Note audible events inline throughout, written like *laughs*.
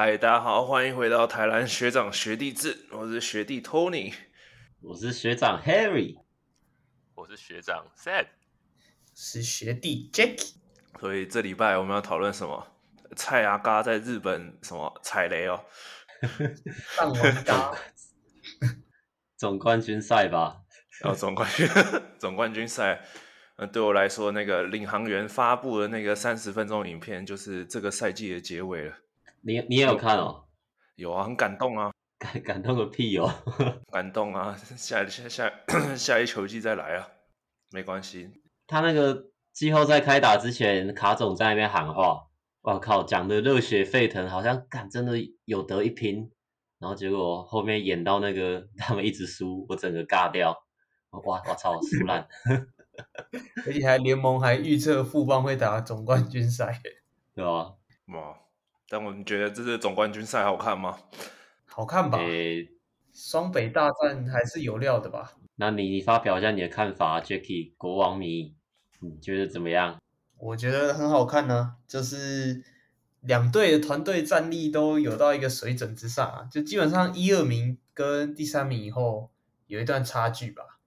嗨，大家好，欢迎回到台南学长学弟制，我是学弟 Tony，我是学长 Harry，我是学长 Sad，是学弟 Jacky。所以这礼拜我们要讨论什么？蔡阿嘎在日本什么踩雷哦？*laughs* 上王嘎，*laughs* 总冠军赛吧？然后总冠军，*laughs* 总冠军赛。那，对我来说，那个领航员发布的那个三十分钟影片，就是这个赛季的结尾了。你你也有看哦？有啊，很感动啊！*laughs* 感感动个屁哦！*laughs* 感动啊！下下下下一球季再来啊，没关系。他那个季后赛开打之前，卡总在那边喊话，我靠，讲的热血沸腾，好像敢真的有得一拼。然后结果后面演到那个 *laughs* 他们一直输，我整个尬掉。哇，我操，输烂！而且还联盟还预测富邦会打总冠军赛，对吧？哇！但我们觉得这次总冠军赛好看吗？好看吧？欸、双北大战还是有料的吧？那你你发表一下你的看法，Jacky 国王迷，你觉得怎么样？我觉得很好看呢、啊，就是两队的团队战力都有到一个水准之上啊，就基本上一二名跟第三名以后有一段差距吧，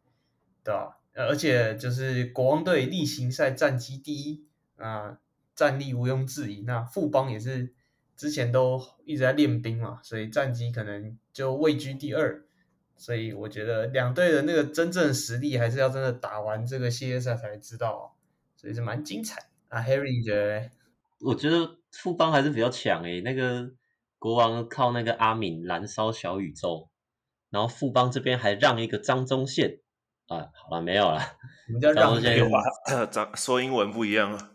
对吧？而且就是国王队例行赛战绩第一啊，战力毋庸置疑。那富邦也是之前都一直在练兵嘛，所以战绩可能就位居第二。所以我觉得两队的那个真正实力还是要真的打完这个系列赛才知道，所以是蛮精彩啊。Harry 你觉得？我觉得富邦还是比较强诶、欸，那个国王靠那个阿敏燃烧小宇宙，然后富邦这边还让一个张宗宪。啊，好了，没有了。什么叫让一个？*laughs* 张说英文不一样啊？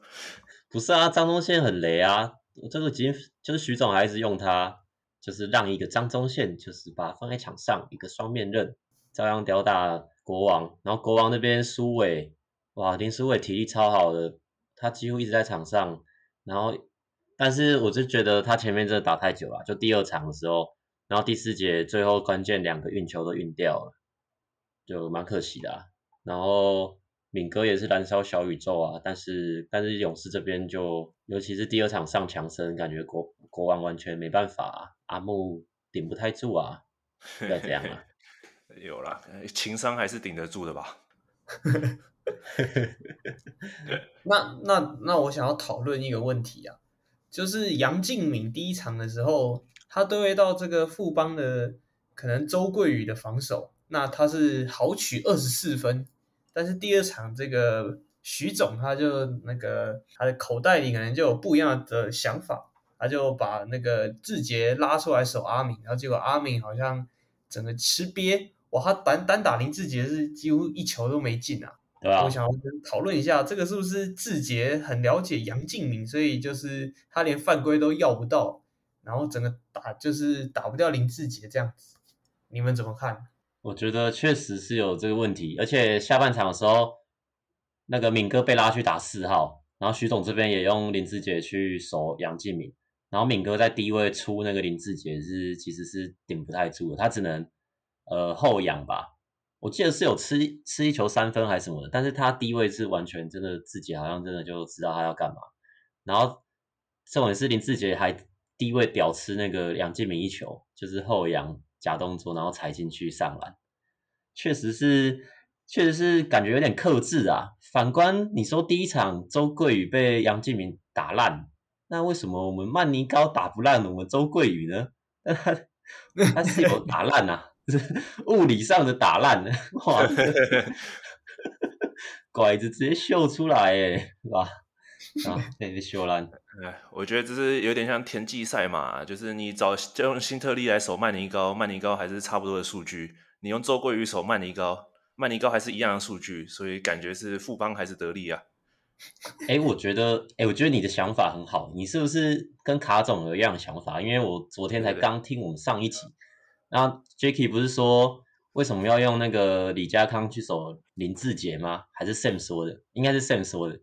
不是啊，张宗宪很雷啊。这个金就是徐总还是用他，就是让一个张宗宪，就是把他放在场上一个双面刃，照样吊打国王。然后国王那边苏伟，哇，林书伟体力超好的，他几乎一直在场上。然后，但是我就觉得他前面真的打太久了，就第二场的时候，然后第四节最后关键两个运球都运掉了。就蛮可惜的啊，然后敏哥也是燃烧小宇宙啊，但是但是勇士这边就尤其是第二场上强森，感觉国国王完全没办法啊，阿木顶不太住啊，要这样啊？*laughs* 有啦，情商还是顶得住的吧？*laughs* 那那那我想要讨论一个问题啊，就是杨敬敏第一场的时候，他对位到这个富邦的可能周桂宇的防守。那他是豪取二十四分，但是第二场这个徐总他就那个他的口袋里可能就有不一样的想法，他就把那个志杰拉出来守阿敏，然后结果阿敏好像整个吃瘪，哇，他单单打林志杰是几乎一球都没进啊。对啊。我想要讨论一下，这个是不是志杰很了解杨敬敏，所以就是他连犯规都要不到，然后整个打就是打不掉林志杰这样子，你们怎么看？我觉得确实是有这个问题，而且下半场的时候，那个敏哥被拉去打四号，然后徐总这边也用林志杰去守杨敬敏，然后敏哥在低位出那个林志杰是其实是顶不太住的，他只能呃后仰吧，我记得是有吃吃一球三分还是什么的，但是他低位是完全真的自己好像真的就知道他要干嘛，然后重点是林志杰还低位屌吃那个杨敬敏一球，就是后仰。假动作，然后踩进去上篮，确实是，确实是感觉有点克制啊。反观你说第一场周桂宇被杨敬明打烂，那为什么我们曼尼高打不烂我们周桂宇呢？他 *laughs* 他是有打烂啊，物理上的打烂，哇 *laughs* *laughs* 拐子直接秀出来，哎，是吧？*laughs* 啊，被被秀烂。哎，我觉得这是有点像田忌赛马，就是你找就用新特利来守曼尼高，曼尼高还是差不多的数据；你用周桂宇守曼尼高，曼尼高还是一样的数据，所以感觉是富邦还是得利啊。*laughs* 哎，我觉得，哎，我觉得你的想法很好，你是不是跟卡总有一样的想法？因为我昨天才刚听我们上一集，那 Jacky 不是说为什么要用那个李家康去守林志杰吗？还是 Sam 说的？应该是 Sam 说的。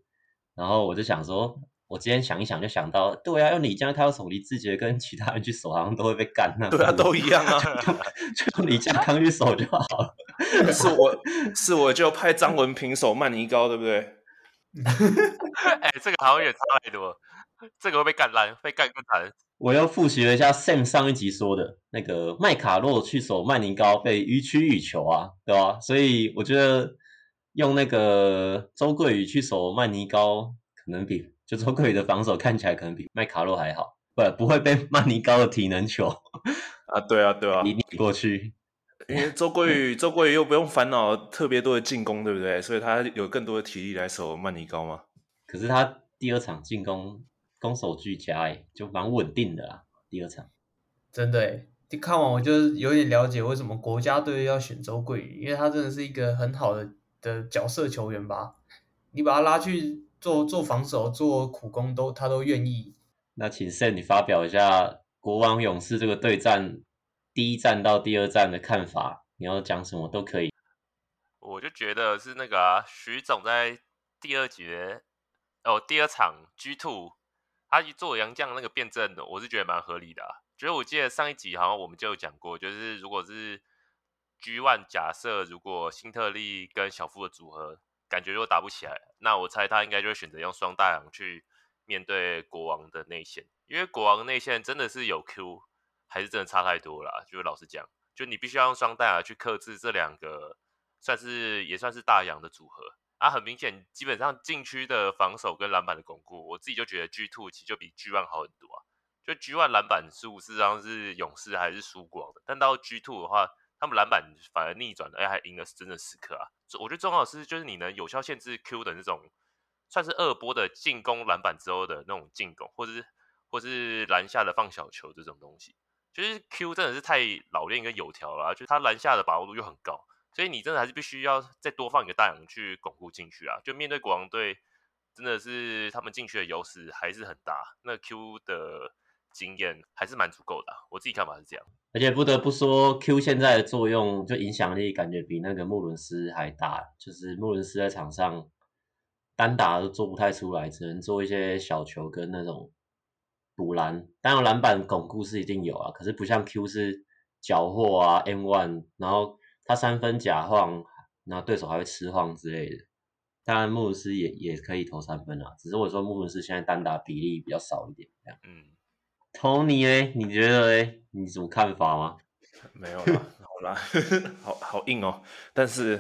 然后我就想说。我今天想一想，就想到，对啊，用李家康守李志杰跟其他人去守，好像都会被干那。对啊，都一样啊，*laughs* 就用李家康去守就好了。*laughs* 是我是我就派张文平守曼尼高，对不对？*laughs* 哎、欸，这个好像也差太多。这个会被干烂，被干更惨。我又复习了一下 Sam 上一集说的那个麦卡洛去守曼尼高被予取予求啊，对吧？所以我觉得用那个周桂宇去守曼尼高，可能比就周桂宇的防守看起来可能比麦卡洛还好，不不会被 *laughs* 曼尼高的体能球啊，对啊对啊，你你过去，因为周桂宇周桂宇又不用烦恼特别多的进攻，对不对？所以他有更多的体力来守曼尼高嘛。可是他第二场进攻。攻守俱佳，哎，就蛮稳定的啦。第二场，真的哎，就看完我就有点了解为什么国家队要选周桂宇，因为他真的是一个很好的的角色球员吧。你把他拉去做做防守、做苦工都他都愿意。那请 Sam 你发表一下国王勇士这个对战第一战到第二战的看法，你要讲什么都可以。我就觉得是那个啊，徐总在第二节哦，第二场 G Two。他一做杨将那个辩证的，我是觉得蛮合理的啊。觉得我记得上一集好像我们就有讲过，就是如果是 G One 假设如果辛特利跟小夫的组合感觉如果打不起来，那我猜他应该就会选择用双大洋去面对国王的内线，因为国王内线真的是有 Q，还是真的差太多了。就是老实讲，就你必须要用双大洋去克制这两个，算是也算是大洋的组合。啊，很明显，基本上禁区的防守跟篮板的巩固，我自己就觉得 G Two 其实就比 G One 好很多啊。就 G One 篮板数事实上是勇士还是输光的，但到 G Two 的话，他们篮板反而逆转了，哎，还赢了真的时刻啊。我觉得重要的是，就是你能有效限制 Q 的那种，算是二波的进攻篮板之后的那种进攻，或者是或是篮下的放小球这种东西，就是 Q 真的是太老练跟油条了，就他篮下的把握度又很高。所以你真的还是必须要再多放一个大洋去巩固进去啊！就面对国王队，真的是他们进去的优势还是很大。那 Q 的经验还是蛮足够的啊，我自己看法是这样。而且不得不说，Q 现在的作用就影响力感觉比那个穆伦斯还大。就是穆伦斯在场上单打都做不太出来，只能做一些小球跟那种补篮。当然篮板巩固是一定有啊，可是不像 Q 是缴获啊 M one，然后。他三分假晃，然后对手还会吃晃之类的。当然，穆伦斯也也可以投三分啊，只是我说穆伦斯现在单打比例比较少一点。这样，嗯，Tony 呢？你觉得呢？你什么看法吗？没有啦，好啦，*laughs* 好好硬哦。但是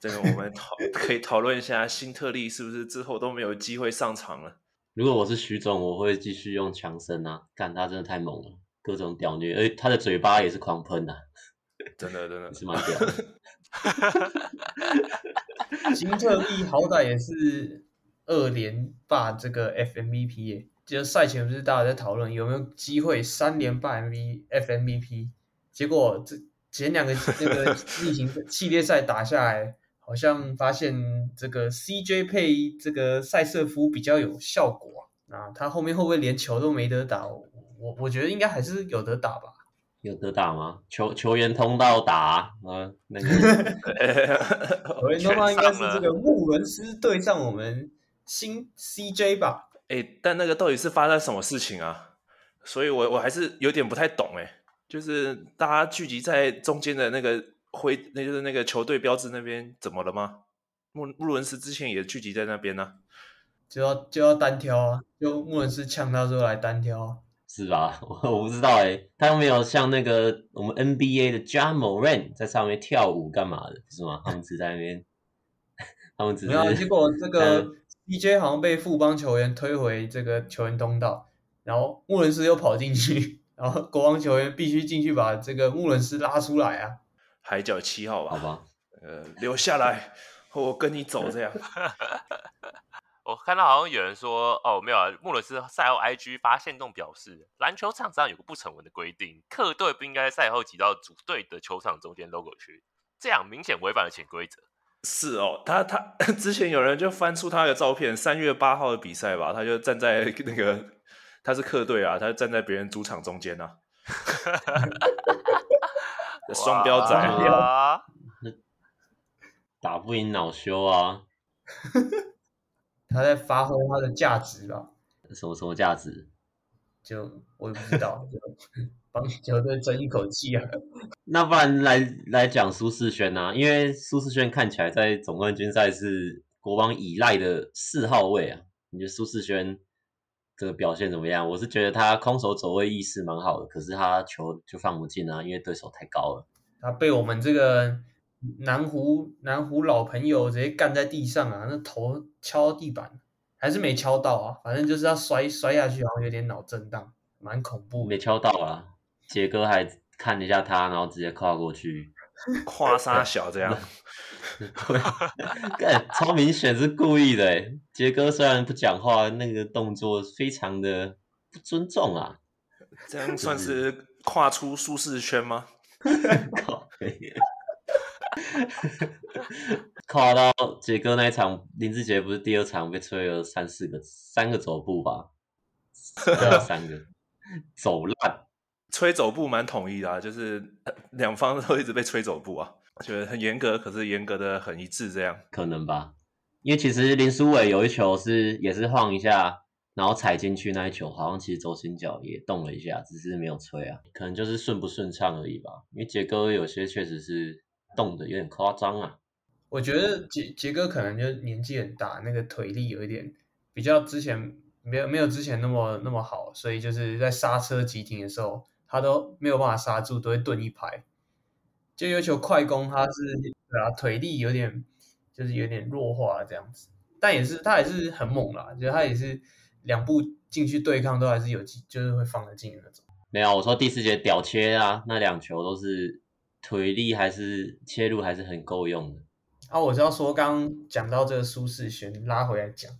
这个我们讨 *laughs* 可以讨论一下，新特利是不是之后都没有机会上场了？如果我是徐总，我会继续用强森啊，干他真的太猛了，各种屌虐，而且他的嘴巴也是狂喷啊。真的真的是蛮屌的，辛特利好歹也是二连霸这个 FMVP 耶，就赛前不是大家在讨论有没有机会三连霸 MV FMVP，结果这前两个那个 *laughs* 例行系列赛打下来，好像发现这个 CJ 配这个赛瑟夫比较有效果啊，他后面会不会连球都没得打？我我觉得应该还是有得打吧。有得打吗？球球员通道打，啊，那个 *laughs* 球员通道应该是这个 *laughs* 穆伦斯对上我们新 CJ 吧？哎、欸，但那个到底是发生什么事情啊？所以我我还是有点不太懂哎，就是大家聚集在中间的那个灰，那就是那个球队标志那边，怎么了吗？穆穆伦斯之前也聚集在那边呢、啊，就要就要单挑啊，就穆伦斯呛他说来单挑啊。是吧？*laughs* 我我不知道哎，他又没有像那个我们 NBA 的 Ja Morant 在上面跳舞干嘛的，是吗？他们只在那边，*laughs* 他们只是没有。结果这个 *laughs* CJ 好像被富邦球员推回这个球员通道，然后穆伦斯又跑进去，然后国王球员必须进去把这个穆伦斯拉出来啊。海角七号吧，好吧，呃，留下来，我跟你走这样。*laughs* *laughs* 我看到好像有人说，哦，没有啊，穆伦斯赛后 IG 发现动表示，篮球场上有个不成文的规定，客队不应该赛后挤到主队的球场中间 logo 区，这样明显违反了潜规则。是哦，他他之前有人就翻出他的照片，三月八号的比赛吧，他就站在那个他是客队啊，他就站在别人主场中间啊，*laughs* 双标仔啊，*laughs* 打不赢恼羞啊。*laughs* 他在发挥他的价值吧？什么什么价值？就我也不知道，就帮球队争一口气啊。*laughs* 那不然来来讲苏世轩啊，因为苏世轩看起来在总冠军赛是国王依赖的四号位啊。你觉得苏世轩这个表现怎么样？我是觉得他空手走位意识蛮好的，可是他球就放不进啊，因为对手太高了。他被我们这个南湖南湖老朋友直接干在地上啊，那头敲地板还是没敲到啊，反正就是他摔摔下去，好像有点脑震荡，蛮恐怖。没敲到啊，杰哥还看了一下他，然后直接跨过去，*laughs* 跨沙小这样。*laughs* 超明显是故意的，杰哥虽然不讲话，那个动作非常的不尊重啊。这样算是跨出舒适圈吗？*laughs* 跨到杰哥那一场，林志杰不是第二场被吹了三四个三个走步吧？三个走烂，吹走步蛮统一的啊，就是两方都一直被吹走步啊。觉得很严格，可是严格的很一致，这样可能吧？因为其实林书伟有一球是也是晃一下，然后踩进去那一球，好像其实轴心脚也动了一下，只是没有吹啊，可能就是顺不顺畅而已吧。因为杰哥有些确实是动的有点夸张啊。我觉得杰杰哥可能就年纪很大，那个腿力有一点比较之前没有没有之前那么那么好，所以就是在刹车急停的时候，他都没有办法刹住，都会顿一拍。就要求快攻，他是对啊，腿力有点就是有点弱化这样子，但也是他也是很猛啦，就他也是两步进去对抗都还是有就是会放得进的那种。没有，我说第四节屌切啊，那两球都是腿力还是切入还是很够用的。啊，我知道说刚刚讲到这个苏世轩拉回来讲，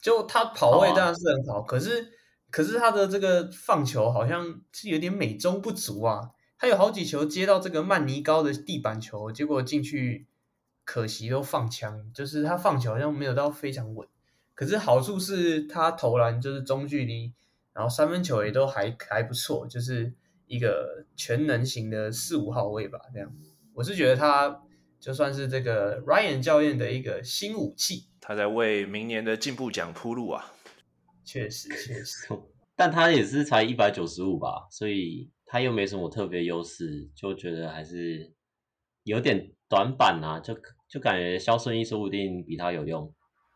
就他跑位当然是很好，好啊，可是可是他的这个放球好像是有点美中不足啊。他有好几球接到这个曼尼高的地板球，结果进去可惜都放枪，就是他放球好像没有到非常稳。可是好处是他投篮就是中距离，然后三分球也都还还不错，就是一个全能型的四五号位吧。这样，我是觉得他就算是这个 Ryan 教练的一个新武器，他在为明年的进步奖铺路啊。确实确实，*laughs* 但他也是才一百九十五吧，所以。他又没什么特别优势，就觉得还是有点短板啊，就就感觉肖顺义说不定比他有用，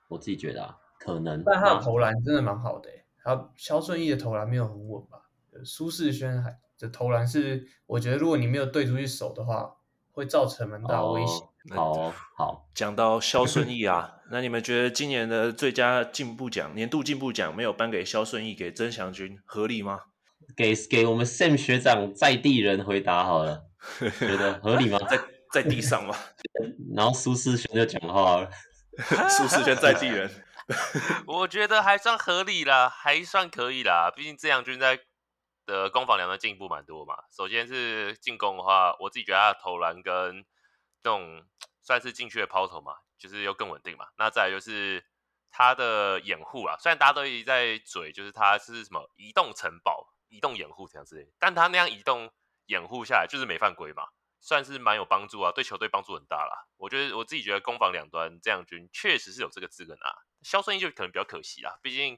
我自己觉得啊，可能。但他的投篮真的蛮好的，他肖顺义的投篮没有很稳吧？苏世轩还的投篮是，我觉得如果你没有对出去守的话，会造成蛮大威胁。哦、好 *laughs* 好，讲到萧顺义啊，那你们觉得今年的最佳进步奖、年度进步奖没有颁给萧顺义，给曾祥军合理吗？给给我们 Sam 学长在地人回答好了，觉得合理吗？*laughs* 在在地上吗？*laughs* 然后苏世轩就讲话了，苏世轩在地人，我觉得还算合理啦，还算可以啦。毕竟曾祥军在的攻防两端进步蛮多嘛。首先是进攻的话，我自己觉得他的投篮跟这种算是禁区的抛投嘛，就是又更稳定嘛。那再来就是他的掩护啊，虽然大家都一直在嘴，就是他是什么移动城堡。移动掩护这样之类，但他那样移动掩护下来就是没犯规嘛，算是蛮有帮助啊，对球队帮助很大啦。我觉得我自己觉得攻防两端这样军确实是有这个资格拿，肖顺义就可能比较可惜啦。毕竟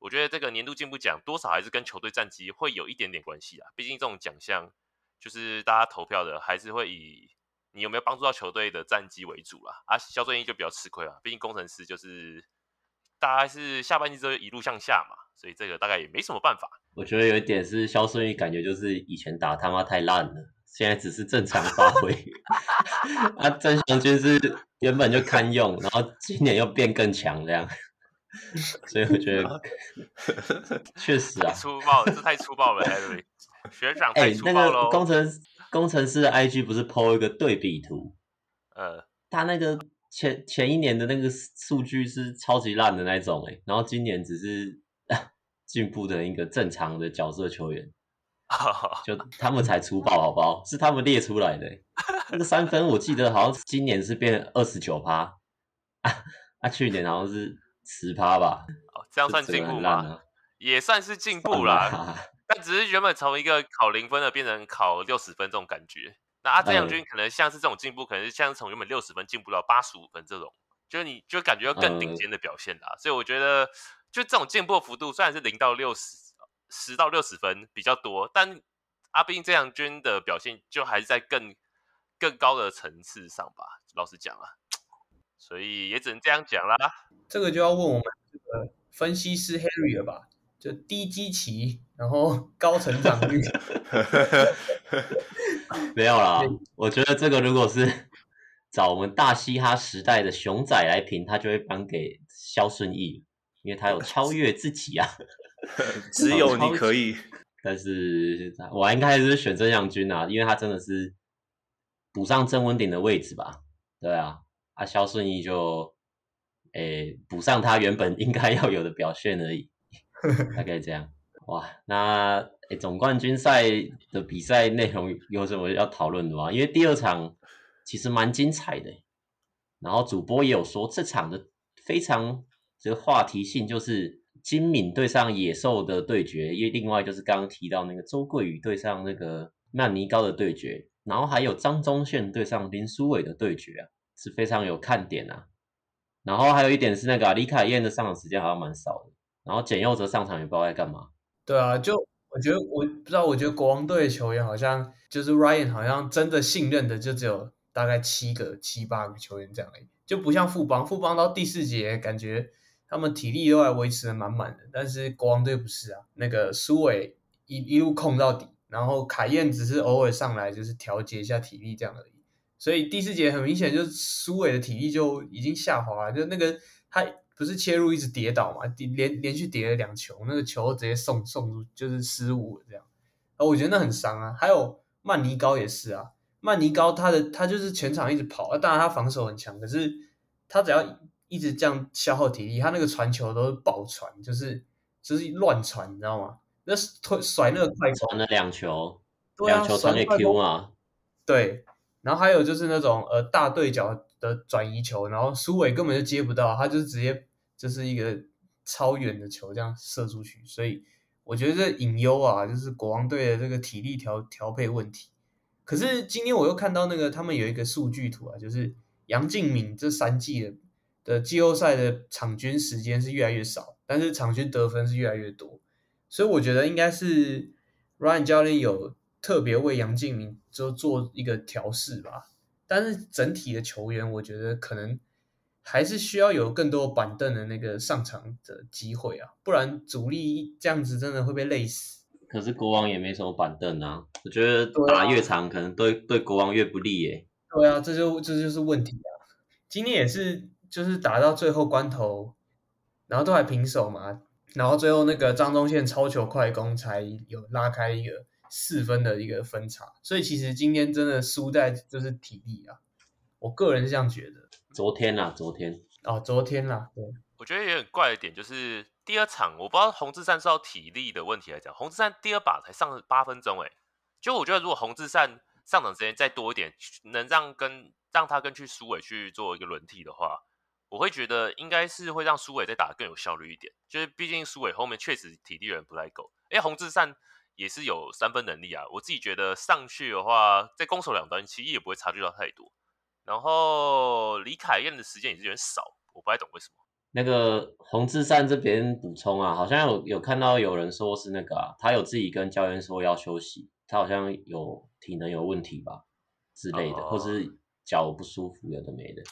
我觉得这个年度进步奖多少还是跟球队战绩会有一点点关系啊。毕竟这种奖项就是大家投票的还是会以你有没有帮助到球队的战绩为主啦。啊，肖顺义就比较吃亏了，毕竟工程师就是大概是下半季之后一路向下嘛，所以这个大概也没什么办法。我觉得有一点是肖顺义，感觉就是以前打他妈太烂了，现在只是正常发挥。*laughs* 啊，郑祥军是原本就堪用，然后今年又变更强这样，所以我觉得 *laughs* 确实啊，粗暴，这太粗暴了，学长太粗暴了。哎、欸，那个工程工程师的 IG 不是 PO 一个对比图？呃，他那个前前一年的那个数据是超级烂的那种，哎，然后今年只是。*laughs* 进步的一个正常的角色球员，*laughs* 就他们才粗暴好不好？是他们列出来的。*laughs* 那个三分我记得好像今年是变二十九趴，啊，去年好像是十趴吧？哦，这样算进步吗？也算是进步啦，但只是原本从一个考零分的变成考六十分这种感觉。那阿郑祥君可能像是这种进步，可能是像从原本六十分进步到八十五分这种，就是你就感觉要更顶尖的表现啦。所以我觉得。就这种进步幅度虽然是零到六十，十到六十分比较多，但阿斌这样君的表现就还是在更更高的层次上吧。老实讲啊，所以也只能这样讲啦。这个就要问我们这个分析师 Harry 了吧？就低基期，然后 *laughs* 高成长率。*laughs* 没有啦，我觉得这个如果是找我们大嘻哈时代的熊仔来评，他就会颁给肖顺义，因为他有超越自己啊。*laughs* 只有你可以。但是我应该还是选曾祥军啊，因为他真的是补上曾文鼎的位置吧？对啊，啊肖顺义就诶补上他原本应该要有的表现而已，*laughs* 大概这样。哇，那诶总冠军赛的比赛内容有什么要讨论的吗？因为第二场其实蛮精彩的，然后主播也有说这场的非常这个话题性就是。金敏对上野兽的对决，因为另外就是刚刚提到那个周桂宇对上那个曼尼高的对决，然后还有张宗宪对上林书伟的对决啊，是非常有看点啊。然后还有一点是那个、李凯燕的上场时间好像蛮少的，然后简佑哲上场也不知道在干嘛。对啊，就我觉得我不知道，我觉得国王队的球员好像就是 Ryan 好像真的信任的就只有大概七个七八个球员这样而已，就不像富邦，富邦到第四节感觉。他们体力都还维持的满满的，但是国王队不是啊，那个苏伟一一路控到底，然后凯燕只是偶尔上来就是调节一下体力这样而已，所以第四节很明显就是苏伟的体力就已经下滑了，就那个他不是切入一直跌倒嘛，连连续跌了两球，那个球直接送送出就是失误了这样，啊，我觉得那很伤啊。还有曼尼高也是啊，曼尼高他的他就是全场一直跑，啊当然他防守很强，可是他只要。一直这样消耗体力，他那个传球都是爆传，就是就是乱传，你知道吗？那推甩那个快传了两球，两、啊、球传给 Q 嘛？对，然后还有就是那种呃大对角的转移球，然后苏伟根本就接不到，他就直接就是一个超远的球这样射出去，所以我觉得这隐忧啊，就是国王队的这个体力调调配问题。可是今天我又看到那个他们有一个数据图啊，就是杨敬敏这三季的。的季后赛的场均时间是越来越少，但是场均得分是越来越多，所以我觉得应该是 Ryan 教练有特别为杨敬敏就做一个调试吧。但是整体的球员，我觉得可能还是需要有更多板凳的那个上场的机会啊，不然主力这样子真的会被累死。可是国王也没什么板凳啊，我觉得打越长可能对对国王越不利耶。对啊，这就这就是问题啊。今天也是。就是打到最后关头，然后都还平手嘛，然后最后那个张忠宪超球快攻才有拉开一个四分的一个分差，所以其实今天真的输在就是体力啊，我个人是这样觉得。昨天啊，昨天哦，昨天啦，对，我觉得有点怪的点就是第二场，我不知道洪志善是要体力的问题来讲，洪志善第二把才上八分钟，哎，就我觉得如果洪志善上场时间再多一点，能让跟让他跟去苏伟去做一个轮替的话。我会觉得应该是会让苏伟再打得更有效率一点，就是毕竟苏伟后面确实体力有点不太够。因为，洪志善也是有三分能力啊，我自己觉得上去的话，在攻守两端其实也不会差距到太多。然后李凯燕的时间也是有点少，我不太懂为什么。那个洪志善这边补充啊，好像有有看到有人说是那个啊，他有自己跟教练说要休息，他好像有体能有问题吧之类的，哦、或是脚不舒服，有的没的。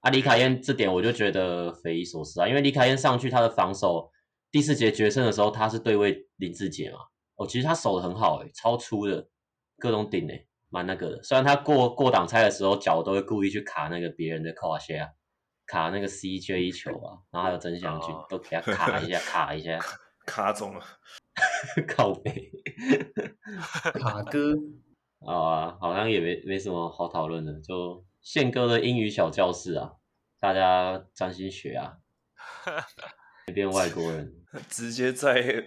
啊，李凯燕这点我就觉得匪夷所思啊，因为李凯燕上去他的防守，第四节决胜的时候他是对位林志杰嘛，哦，其实他守的很好诶，超粗的，各种顶诶，蛮那个的。虽然他过过挡拆的时候脚都会故意去卡那个别人的胯下，卡那个 CJ 球啊，然后还有曾祥钧都给他卡一下，*laughs* 卡一下，*laughs* 卡中了，*laughs* 靠背，卡哥，啊，好像也没没什么好讨论的，就。宪哥的英语小教室啊，大家专心学啊，变外国人，直接在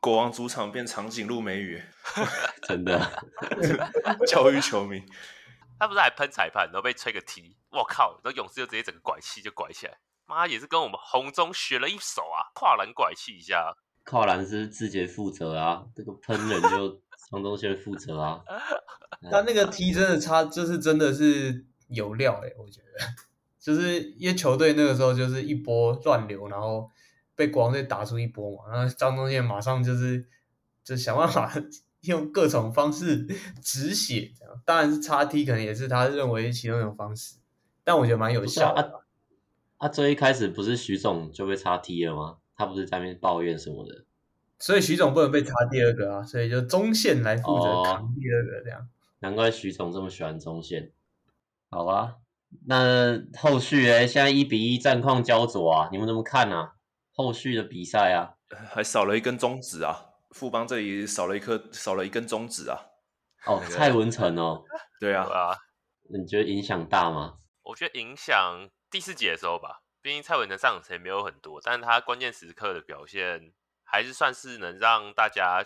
国王主场变长颈鹿美语，*laughs* 真的 *laughs* 教育球迷。他不是还喷裁判，然后被吹个 T，我靠！然后勇士就直接整个拐气就拐起来，妈也是跟我们红中学了一手啊，跨栏拐气一下。跨栏是志杰负责啊，这个喷人就张宗宪负责啊。*laughs* 他那个 T 真的差，就是真的是。有料哎、欸，我觉得，就是因为球队那个时候就是一波乱流，然后被国王队打出一波嘛，然后张宗宪马上就是就想办法 *laughs* 用各种方式止血，这样当然是叉 T 可能也是他认为其中一种方式，但我觉得蛮有效的。啊，最、啊、一开始不是徐总就被插 T 了吗？他不是在那边抱怨什么的？所以徐总不能被插第二个啊，所以就中线来负责扛第二个这样。哦、难怪徐总这么喜欢中线。好啊，那后续诶现在一比一战况焦灼啊，你们怎么看啊？后续的比赛啊，还少了一根中指啊，富邦这里少了一颗，少了一根中指啊。哦，蔡文成哦，*laughs* 对啊，啊你觉得影响大吗？我觉得影响第四节的时候吧，毕竟蔡文成上场时间没有很多，但是他关键时刻的表现还是算是能让大家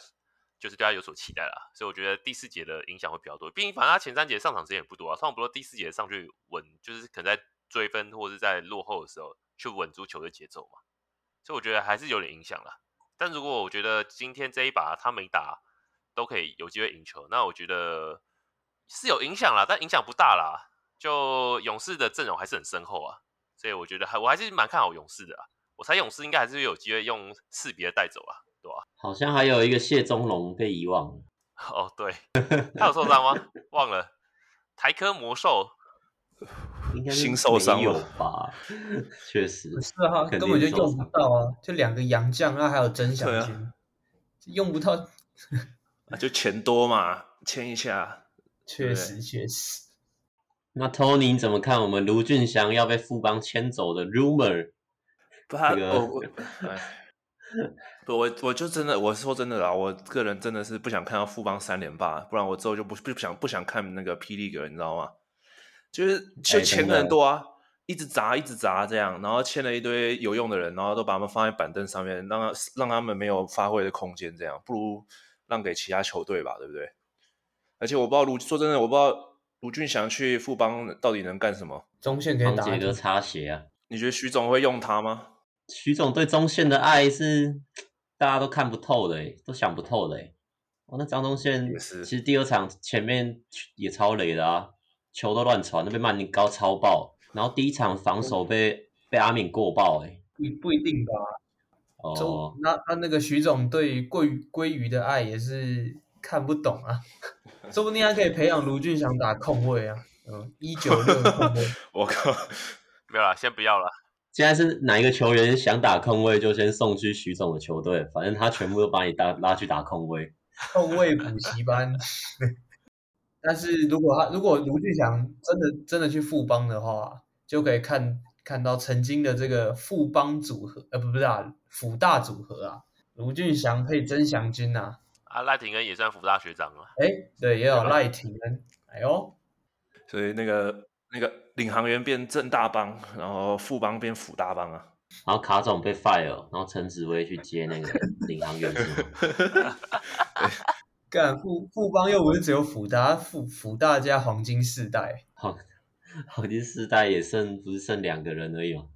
就是对他有所期待啦。所以我觉得第四节的影响会比较多。毕竟反正他前三节上场时间也不多啊，上不多第四节上去稳，就是可能在追分或者是在落后的时候去稳住球的节奏嘛。所以我觉得还是有点影响了。但如果我觉得今天这一把他没打，都可以有机会赢球，那我觉得是有影响啦，但影响不大啦。就勇士的阵容还是很深厚啊，所以我觉得还我还是蛮看好勇士的啊。我猜勇士应该还是有机会用四比二带走啊，对吧？好像还有一个谢宗龙被遗忘了。*laughs* 哦，对，他有受伤吗？忘了。台科魔兽应该新受伤了吧？确实，是啊，根本就用不到啊，就两个洋将那，还有曾祥钧，啊、用不到。*laughs* 啊就钱多嘛，签一下。确实，确实。那 Tony 你怎么看我们卢俊祥要被富邦牵走的 rumor？不，他、这个、我我，不我我就真的我说真的啦，我个人真的是不想看到富邦三连霸，不然我之后就不不想不想看那个霹雳哥，你知道吗？就是就钱很多啊，一直砸一直砸这样，然后签了一堆有用的人，然后都把他们放在板凳上面，让他让他们没有发挥的空间，这样不如。让给其他球队吧，对不对？而且我不知道卢，说真的，我不知道卢俊祥去富邦到底能干什么。中线可以打几个擦鞋啊？你觉得徐总会用他吗？徐总对中线的爱是大家都看不透的，都想不透的。哦，那张东宪其实第二场前面也超雷的啊，球都乱传，那被曼尼高超爆。然后第一场防守被、嗯、被阿敏过爆，哎，不不一定吧。哦，那那那个徐总对鲑鱼鲑鱼的爱也是看不懂啊，*laughs* 说不定还可以培养卢俊祥打控卫啊，嗯，一九六控卫，*laughs* 我靠，没有了，先不要了。现在是哪一个球员想打控卫，就先送去徐总的球队，反正他全部都把你打拉去打控卫，控卫补习班。但是如果他如果卢俊祥真的真的去富邦的话，就可以看。看到曾经的这个富邦组合，呃，不不是啊，辅大组合啊，卢俊祥配曾祥军啊，啊，赖廷恩也算辅大学长啊，哎，对，也有赖廷恩，哎呦，所以那个那个领航员变正大帮，然后富邦变辅大帮啊，然后卡总被 fire，然后陈子薇去接那个领航员，*laughs* 干富富邦又不是只有辅大，辅辅大加黄金世代，好。黄金世代也剩不是剩两个人而已吗？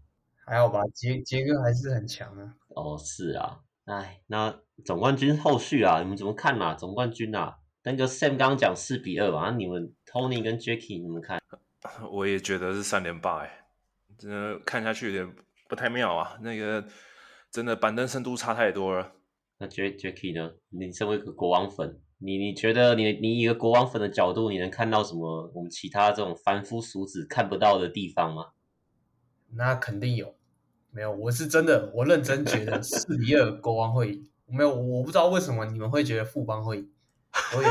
还好吧，杰杰哥还是很强啊。哦，是啊，哎，那总冠军后续啊，你们怎么看啊？总冠军啊，那个 Sam 刚刚讲四比二吧，那你们 Tony 跟 Jacky 你们看？*laughs* 我也觉得是三连霸，哎，真的看下去有点不太妙啊。那个真的板凳深度差太多了。那 Jack Jacky 呢？你身为一个国王粉。你你觉得你你一个国王粉的角度，你能看到什么我们其他这种凡夫俗子看不到的地方吗？那肯定有，没有，我是真的，我认真觉得四比二国王会赢。没有，我不知道为什么你们会觉得富邦会赢，我也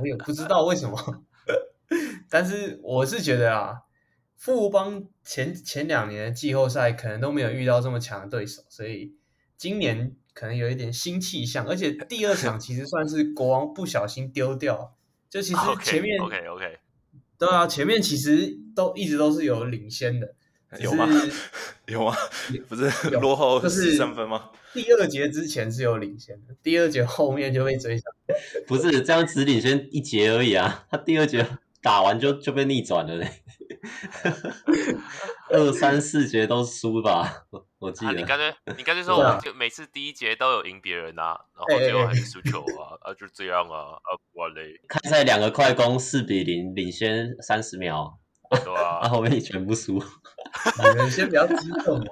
我也不知道为什么，*laughs* 但是我是觉得啊，富邦前前两年的季后赛可能都没有遇到这么强的对手，所以今年。可能有一点新气象，而且第二场其实算是国王不小心丢掉，就其实前面 OK OK，对啊，前面其实都一直都是有领先的，有吗？有吗？不是落后就是三分吗？第二节之前是有领先的，第二节后面就被追上，不是这样只领先一节而已啊，他第二节打完就就被逆转了嘞，*laughs* 二三四节都输吧。我记得、啊、你刚才 *laughs* 你刚才说，我就每次第一节都有赢别人啊，啊然后最后还是输球啊，啊就这样啊，啊完嘞。开赛两个快攻四比零领先三十秒，对啊，*laughs* 然后后面全部输。你们先不要激动嘛，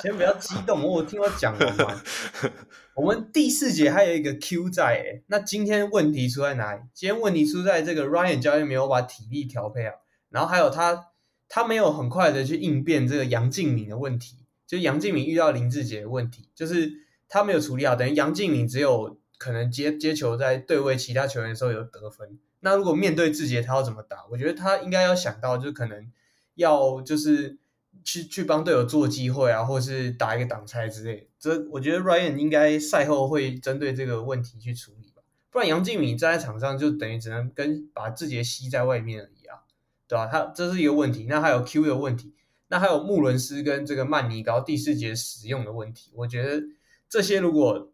先不要激动，我听我讲完嘛。*laughs* 我们第四节还有一个 Q 在诶，那今天问题出在哪里？今天问题出在这个 Ryan 教练没有把体力调配好，然后还有他他没有很快的去应变这个杨敬敏的问题。就杨敬敏遇到林志杰的问题，就是他没有处理好，等于杨敬敏只有可能接接球在对位其他球员的时候有得分。那如果面对志杰，他要怎么打？我觉得他应该要想到，就可能要就是去去帮队友做机会啊，或是打一个挡拆之类的。这我觉得 Ryan 应该赛后会针对这个问题去处理吧。不然杨敬敏站在场上就等于只能跟把志杰吸在外面而已啊，对吧？他这是一个问题。那还有 Q 的问题，那还有穆伦斯跟这个曼尼高第四节使用的问题。我觉得这些如果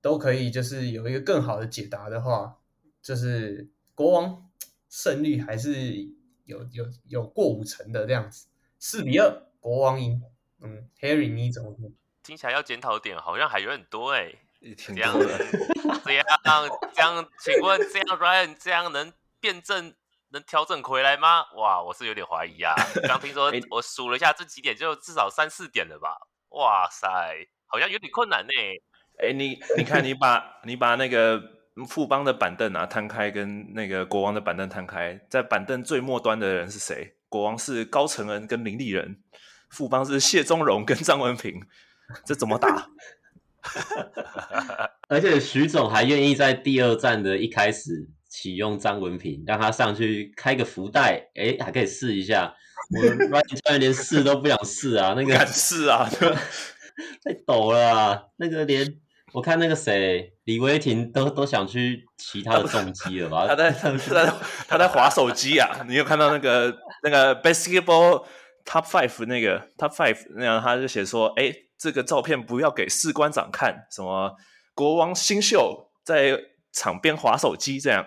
都可以，就是有一个更好的解答的话，就是。国王胜率还是有有有过五成的这样子，四比二，国王赢。嗯，Harry 你怎么看？听起来要检讨点好像还有很多哎、欸，这样这样这样，请问这样 Ryan 这样能辩证能调整回来吗？哇，我是有点怀疑啊。刚听说我数了一下这几点，就至少三四点了吧？哇塞，好像有点困难呢、欸。哎、欸，你你看你把你把那个。富邦的板凳啊摊开，跟那个国王的板凳摊开，在板凳最末端的人是谁？国王是高承恩跟林立人，富邦是谢宗荣跟张文平，这怎么打？*laughs* 而且徐总还愿意在第二战的一开始启用张文平，让他上去开个福袋，哎，还可以试一下。我们教练连试都不想试啊，*laughs* 那个敢试啊，*laughs* 太抖了啊，那个连。我看那个谁，李威霆都都想去骑他的重机了吧？他在他在他在滑手机啊！你有看到那个那个 basketball top five 那个 top five 那样，他就写说：哎，这个照片不要给士官长看，什么国王新秀在场边划手机这样。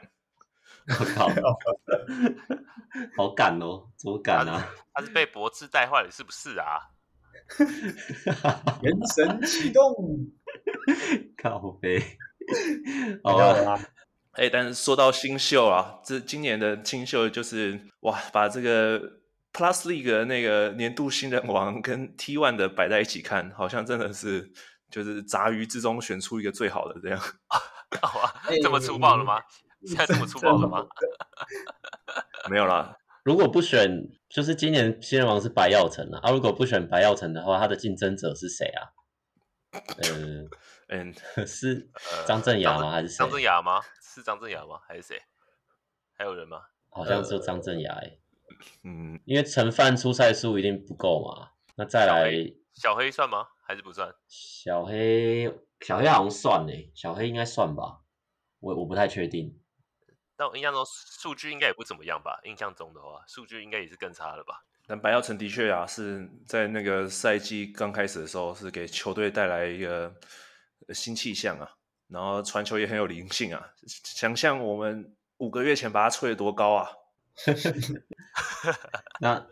*laughs* 我靠，*laughs* 好敢哦，怎么敢啊？他是被博智带坏了，是不是啊？元神启动。*laughs* 靠背，好啊！哎，但是说到新秀啊，这今年的新秀就是哇，把这个 Plus League 的那个年度新人王跟 T One 的摆在一起看，好像真的是就是杂鱼之中选出一个最好的这样。好啊，这么粗暴了吗？现在这么粗暴了吗？*laughs* 没有啦，如果不选，就是今年新人王是白耀成啊。啊，如果不选白耀成的话，他的竞争者是谁啊？嗯 *laughs* 嗯，是张镇雅吗？还是谁？张镇雅吗？是张镇雅吗？还是谁？还有人吗？好像只有张镇衙。嗯，因为陈范出赛数一定不够嘛。那再来小，小黑算吗？还是不算？小黑，小黑好像算诶，小黑应该算吧。我我不太确定。但我印象中数据应该也不怎么样吧？印象中的话，数据应该也是更差了吧？但白耀成的确啊，是在那个赛季刚开始的时候，是给球队带来一个新气象啊，然后传球也很有灵性啊。想象我们五个月前把他吹得多高啊！*laughs* *laughs* 那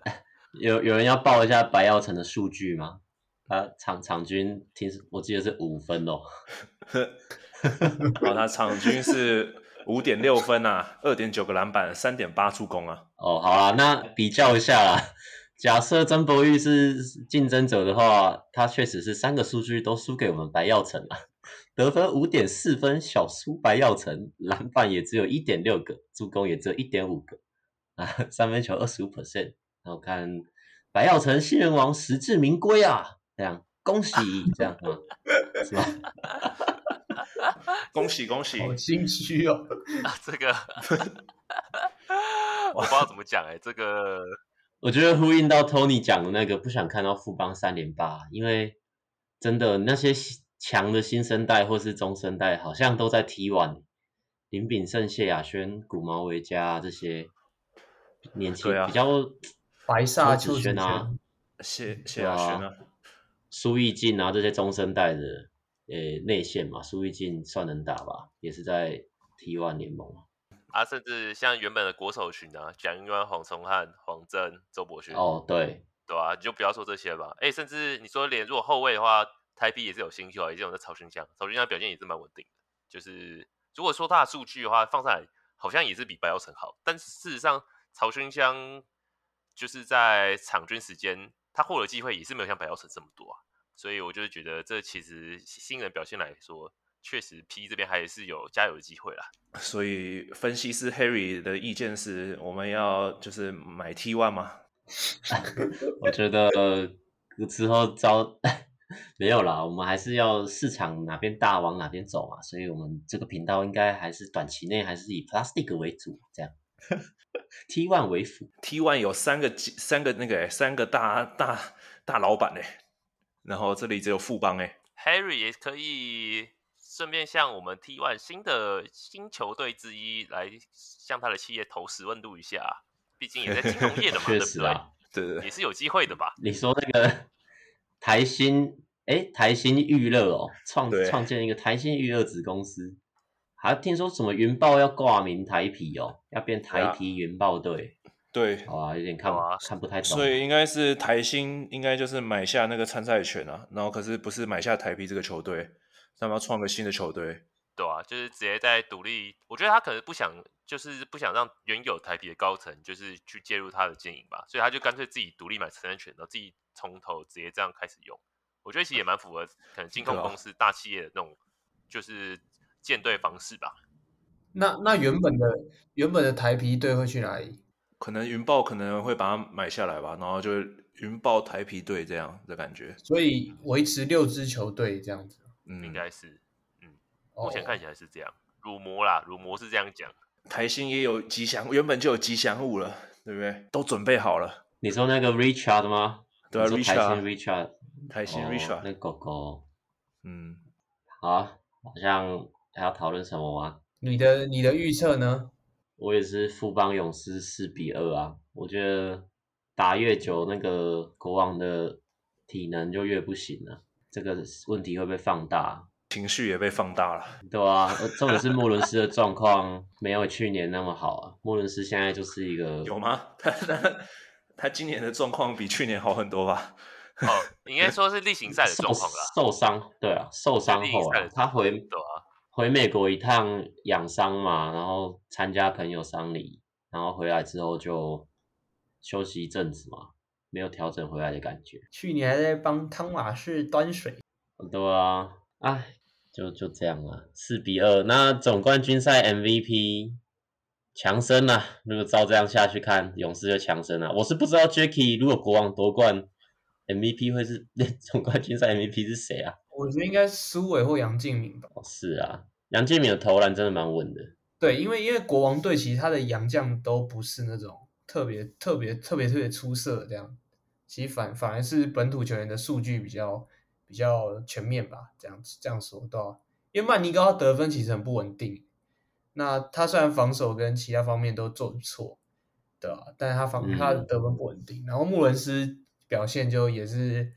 有有人要报一下白耀成的数据吗？他场场均听我记得是五分哦。*laughs* 哦，他场均是。五点六分啊，二点九个篮板，三点八助攻啊。哦，好啦，那比较一下啦。假设曾博玉是竞争者的话，他确实是三个数据都输给我们白耀成啊。得分五点四分，小输白耀成，篮板也只有一点六个，助攻也只有一点五个啊，三分球二十五 percent。然后看白耀成新人王实至名归啊，这样恭喜这样啊，是吧？恭喜恭喜！好心虚哦，啊，这个。*laughs* 我不知道怎么讲哎，这个。我觉得呼应到 Tony 讲的那个，不想看到富邦三连霸，因为真的那些强的新生代或是中生代，好像都在 T1，林炳胜、谢亚轩、古毛维嘉这些年轻、啊、比较白煞秋子轩啊，谢谢亚轩啊，苏奕进啊这些中生代的。诶，内线嘛，苏奕进算能打吧，也是在 T1 联盟啊。甚至像原本的国手群啊，蒋英安、黄崇汉、黄真、周伯勋。哦，对，对啊，你就不要说这些吧。诶，甚至你说连如果后卫的话，台啤也是有新秀啊，也是有在曹勋香，曹勋香表现也是蛮稳定的。就是如果说他的数据的话，放上来好像也是比白耀成好，但事实上曹勋香就是在场均时间，他获得机会也是没有像白耀成这么多啊。所以我就觉得，这其实新人表现来说，确实 P 这边还是有加油的机会啦。*laughs* 所以分析师 Harry 的意见是，我们要就是买 T one 吗？*laughs* 我觉得之后招 *laughs* 没有啦，我们还是要市场哪边大往哪边走嘛，所以我们这个频道应该还是短期内还是以 Plastic 为主，这样 T one 为辅。T one 有三个三个那个三个大大大老板哎，然后这里只有副帮哎，Harry 也可以顺便向我们 T1 新的新球队之一来向他的企业投十问度一下，毕竟也在金融业的嘛，*laughs* 确实啊，对对？对，也是有机会的吧？你说那个。*laughs* 台新哎，台新娱乐哦，创创建一个台新娱乐子公司，还听说什么云豹要挂名台啤哦，要变台啤云豹队。对，好啊，有点看不、啊、看不太懂。所以应该是台新，应该就是买下那个参赛权啊，然后可是不是买下台啤这个球队，他们要创个新的球队。对啊，就是直接在独立。我觉得他可能不想，就是不想让原有台啤的高层就是去介入他的经营吧，所以他就干脆自己独立买参赛权，然后自己。从头直接这样开始用，我觉得其实也蛮符合可能金控公司大企业的那种就是建队方式吧。那那原本的原本的台啤队会去哪里？可能云豹可能会把它买下来吧，然后就云豹台皮队这样的感觉。所以维持六支球队这样子，嗯，应该是，嗯，目前看起来是这样。乳魔啦，乳魔是这样讲。台新也有吉祥，原本就有吉祥物了，对不对？都准备好了。你说那个 Richard 吗？对啊，Richard，台新 Richard，那狗狗，嗯，好啊，好像还要讨论什么吗？你的你的预测呢？我也是富邦勇士四比二啊，我觉得打越久，那个国王的体能就越不行了，这个问题会被放大，情绪也被放大了，对啊，重点是莫伦斯的状况没有去年那么好啊，莫伦斯现在就是一个 *laughs* 有吗？他他他今年的状况比去年好很多吧？哦，应该说是例行赛的状况啦。受伤，对啊，受伤后啊，他回、啊、回美国一趟养伤嘛，然后参加朋友丧礼，然后回来之后就休息一阵子嘛，没有调整回来的感觉。去年还在帮汤马士端水。对啊，哎，就就这样了，四比二。那总冠军赛 MVP。强森啊，如果照这样下去看，勇士就强森了。我是不知道 Jacky 如果国王夺冠，MVP 会是 *laughs* 总冠军赛 MVP 是谁啊？我觉得应该是苏伟或杨敬敏吧。是啊，杨敬敏的投篮真的蛮稳的。对，因为因为国王队其实他的洋将都不是那种特别特别特别特别出色这样，其实反反而是本土球员的数据比较比较全面吧，这样子这样说对吧？因为曼尼高他得分其实很不稳定。那他虽然防守跟其他方面都做不错，对吧？但是他防、嗯、他的得分不稳定，然后穆伦斯表现就也是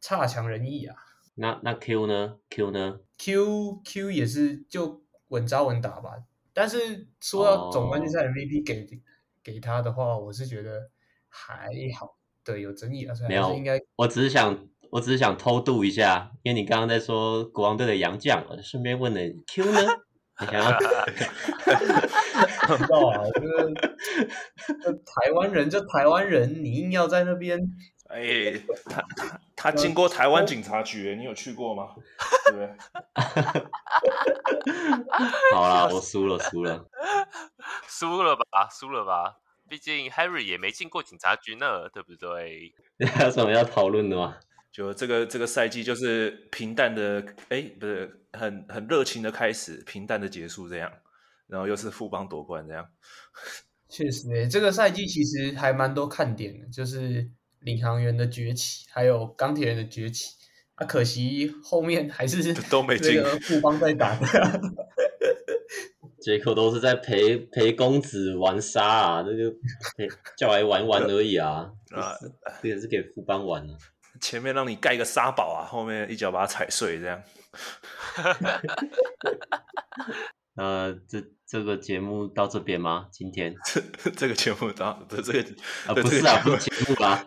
差强人意啊。那那 Q 呢？Q 呢？Q Q 也是就稳扎稳打吧。但是说到总冠军赛 MVP 给、哦、给他的话，我是觉得还好，对，有争议啊。没有，应该我只是想我只是想偷渡一下，因为你刚刚在说国王队的洋将，我顺便问了 Q 呢？你想要 *laughs* 知道啊？就是台湾人，就台湾人，你硬要在那边。哎、*laughs* 欸，他他他经过台湾警察局，你有去过吗？对不对？*laughs* 好啦，我输了，输了，*laughs* 输了吧，输了吧。毕竟 Harry 也没进过警察局呢，对不对？你还有什么要讨论的吗？就这个这个赛季就是平淡的，哎，不是很很热情的开始，平淡的结束这样，然后又是富邦夺冠这样。确实诶，这个赛季其实还蛮多看点的，就是领航员的崛起，还有钢铁人的崛起。啊，可惜后面还是 *laughs* 都没进，富邦在打的，结果都是在陪陪公子玩沙啊，这个叫来玩玩而已啊，*laughs* 啊，这个是给富邦玩的。前面让你盖个沙堡啊，后面一脚把它踩碎，这样。*laughs* 呃，这这个节目到这边吗？今天这这个节目到这这个啊不是啊，不是节目啊，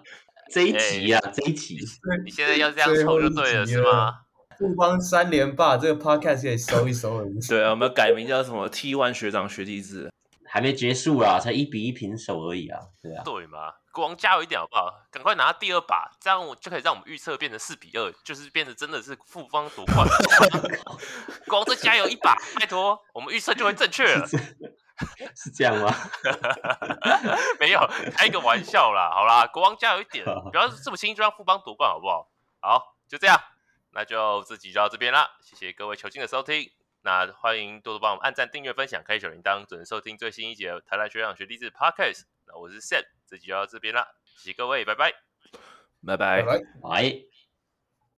这一集啊，这一集。*laughs* 你现在要这样抽就对了，是吗？富邦三连霸，这个 podcast 可以收一搜。*laughs* 对啊，我们改名叫什么 T One 学长学弟制，还没结束啊，才一比一平手而已啊，对啊。对吗？国王加油一点好不好？赶快拿第二把，这样我就可以让我们预测变成四比二，就是变成真的是富邦夺冠。*laughs* 国王再加油一把，拜托，我们预测就会正确了。是，*laughs* 是这样吗？*laughs* 没有，开一个玩笑啦。*laughs* 好啦，国王加油一点，不要这么轻易就让富邦夺冠好不好？好，就这样。那就这集就到这边啦，谢谢各位球星的收听。那欢迎多多帮我们按赞、订阅、分享、开小铃铛，准时收听最新一集的台南学长学弟制 Podcast。那我是 Sam，这集就到这边啦，谢谢各位，拜拜，拜拜。拜。